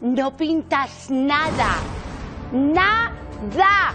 no pintas nada. Nada.